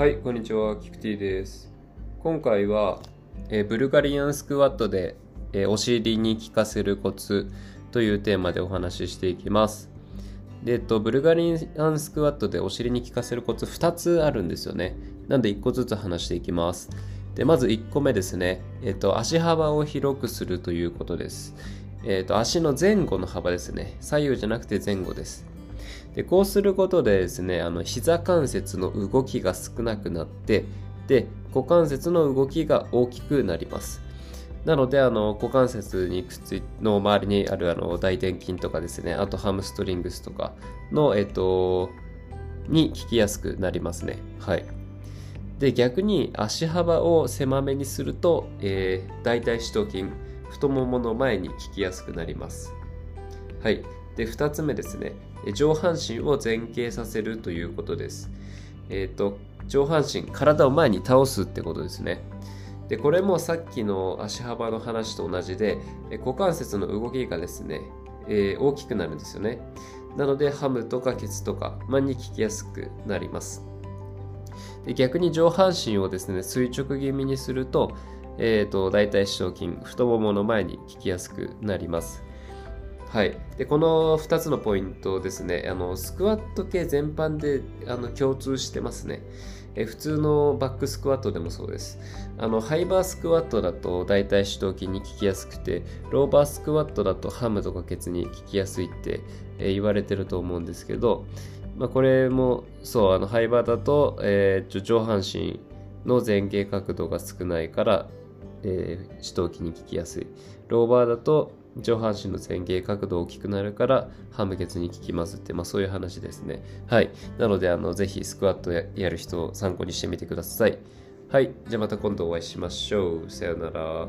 はい、こんにちは、キクティです。今回は、えーブルガリアンスクワットで、えーお尻に効かせるコツというテーマでお話ししていきます。で、えっと、ブルガリアンスクワットでお尻に効かせるコツ2つあるんですよね。なんで1個ずつ話していきます。で、まず1個目ですね。えっと、足幅を広くするということです。えっと、足の前後の幅ですね。左右じゃなくて前後です。でこうすることでですねあの膝関節の動きが少なくなってで股関節の動きが大きくなります。なのであの股関節にくっついの周りにあるあの大臀筋とかですねあとハムストリングスとかのえっとに効きやすくなりますね。はい。で逆に足幅を狭めにすると、えー、大腿四頭筋太ももの前に効きやすくなります。はい。で2つ目ですね上半身を前傾させるということです。えっ、と上半身体を前に倒すってことですね。でこれもさっきの足幅の話と同じで股関節の動きがですね、えー大きくなるんですよね。なのでハムとかケツとか、まあ、に効きやすくなります。で逆に上半身をですね垂直気味にすると,、えー、と大腿四頭筋太ももの前に効きやすくなります。はい、でこの2つのポイントですね。あのスクワット系全般であの共通してますね。え普通のバックスクワットでもそうです。あのハイバースクワットだと大腿四頭筋に効きやすくてローバースクワットだとハムとかケツに効きやすいって、え言われてると思うんですけど、まあ、これもそうあのハイバーだと、えー上半身の前傾角度が少ないから、えー、四頭筋に効きやすい。ローバーだと上半身の前傾角度大きくなるから半無欠に効きますって、まあ、そういう話ですね。はい。なのであのぜひスクワットややる人を参考にしてみてください。はい。じゃあまた今度お会いしましょう。さようなら。